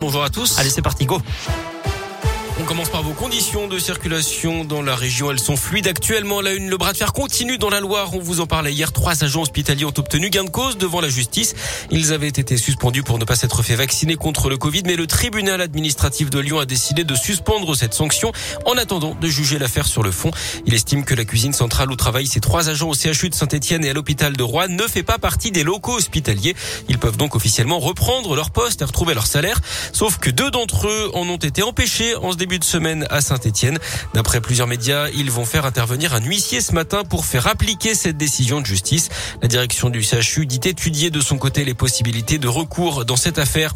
Bonjour à tous. Allez, c'est parti, go. On commence par vos conditions de circulation dans la région. Elles sont fluides actuellement. La une, le bras de fer continue dans la Loire. On vous en parlait hier. Trois agents hospitaliers ont obtenu gain de cause devant la justice. Ils avaient été suspendus pour ne pas s'être fait vacciner contre le Covid, mais le tribunal administratif de Lyon a décidé de suspendre cette sanction en attendant de juger l'affaire sur le fond. Il estime que la cuisine centrale où travaillent ces trois agents au CHU de Saint-Etienne et à l'hôpital de Rouen ne fait pas partie des locaux hospitaliers. Ils peuvent donc officiellement reprendre leur poste et retrouver leur salaire. Sauf que deux d'entre eux en ont été empêchés en ce début de semaine à Saint-Etienne. D'après plusieurs médias, ils vont faire intervenir un huissier ce matin pour faire appliquer cette décision de justice. La direction du CHU dit étudier de son côté les possibilités de recours dans cette affaire.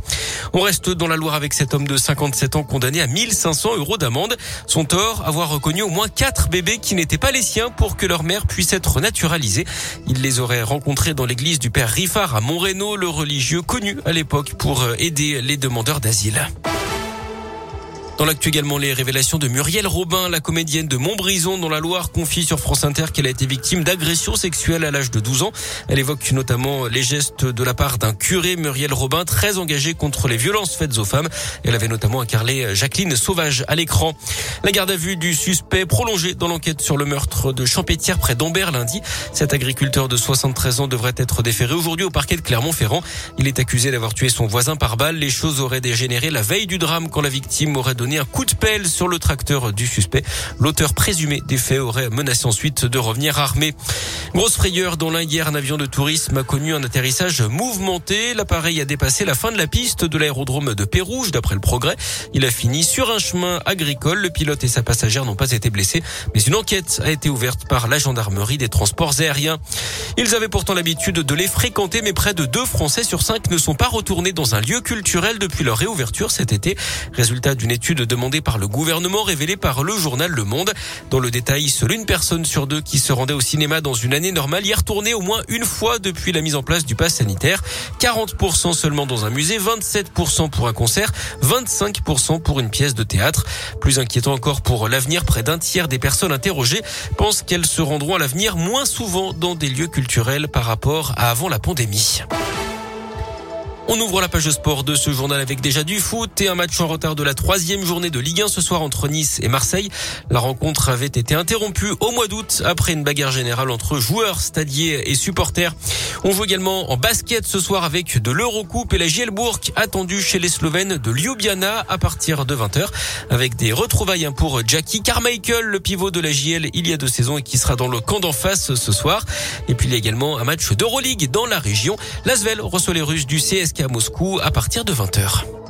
On reste dans la Loire avec cet homme de 57 ans condamné à 1500 euros d'amende. Son tort, avoir reconnu au moins quatre bébés qui n'étaient pas les siens pour que leur mère puisse être naturalisée. Il les aurait rencontrés dans l'église du père Riffard à Montréno, le religieux connu à l'époque pour aider les demandeurs d'asile. Dans l'actu également, les révélations de Muriel Robin, la comédienne de Montbrison dans la Loire, confie sur France Inter qu'elle a été victime d'agressions sexuelles à l'âge de 12 ans. Elle évoque notamment les gestes de la part d'un curé, Muriel Robin, très engagé contre les violences faites aux femmes. Elle avait notamment incarné Jacqueline Sauvage à l'écran. La garde à vue du suspect prolongée dans l'enquête sur le meurtre de Champétière près d'Ambert lundi. Cet agriculteur de 73 ans devrait être déféré aujourd'hui au parquet de Clermont-Ferrand. Il est accusé d'avoir tué son voisin par balle. Les choses auraient dégénéré la veille du drame quand la victime aurait donné un coup de pelle sur le tracteur du suspect. L'auteur présumé des faits aurait menacé ensuite de revenir armé. Grosse frayeur dans l'un hier, un avion de tourisme a connu un atterrissage mouvementé. L'appareil a dépassé la fin de la piste de l'aérodrome de Pérouge, d'après le progrès. Il a fini sur un chemin agricole. Le pilote et sa passagère n'ont pas été blessés, mais une enquête a été ouverte par la gendarmerie des transports aériens. Ils avaient pourtant l'habitude de les fréquenter, mais près de deux Français sur cinq ne sont pas retournés dans un lieu culturel depuis leur réouverture cet été. Résultat d'une étude demandée par le gouvernement révélée par le journal Le Monde. Dans le détail, seule une personne sur deux qui se rendait au cinéma dans une année normale y est retournée au moins une fois depuis la mise en place du pass sanitaire. 40% seulement dans un musée, 27% pour un concert, 25% pour une pièce de théâtre. Plus inquiétant encore pour l'avenir, près d'un tiers des personnes interrogées pensent qu'elles se rendront à l'avenir moins souvent dans des lieux culturels par rapport à avant la pandémie. On ouvre la page de sport de ce journal avec déjà du foot et un match en retard de la troisième journée de Ligue 1 ce soir entre Nice et Marseille. La rencontre avait été interrompue au mois d'août après une bagarre générale entre joueurs, stadiers et supporters. On joue également en basket ce soir avec de l'Eurocoupe et la Gielbourg attendue chez les Slovènes de Ljubljana à partir de 20h avec des retrouvailles pour Jackie Carmichael, le pivot de la JL il y a deux saisons et qui sera dans le camp d'en face ce soir. Et puis il y a également un match d'Euroleague dans la région. L'Asvel reçoit les Russes du CSK à Moscou à partir de 20h.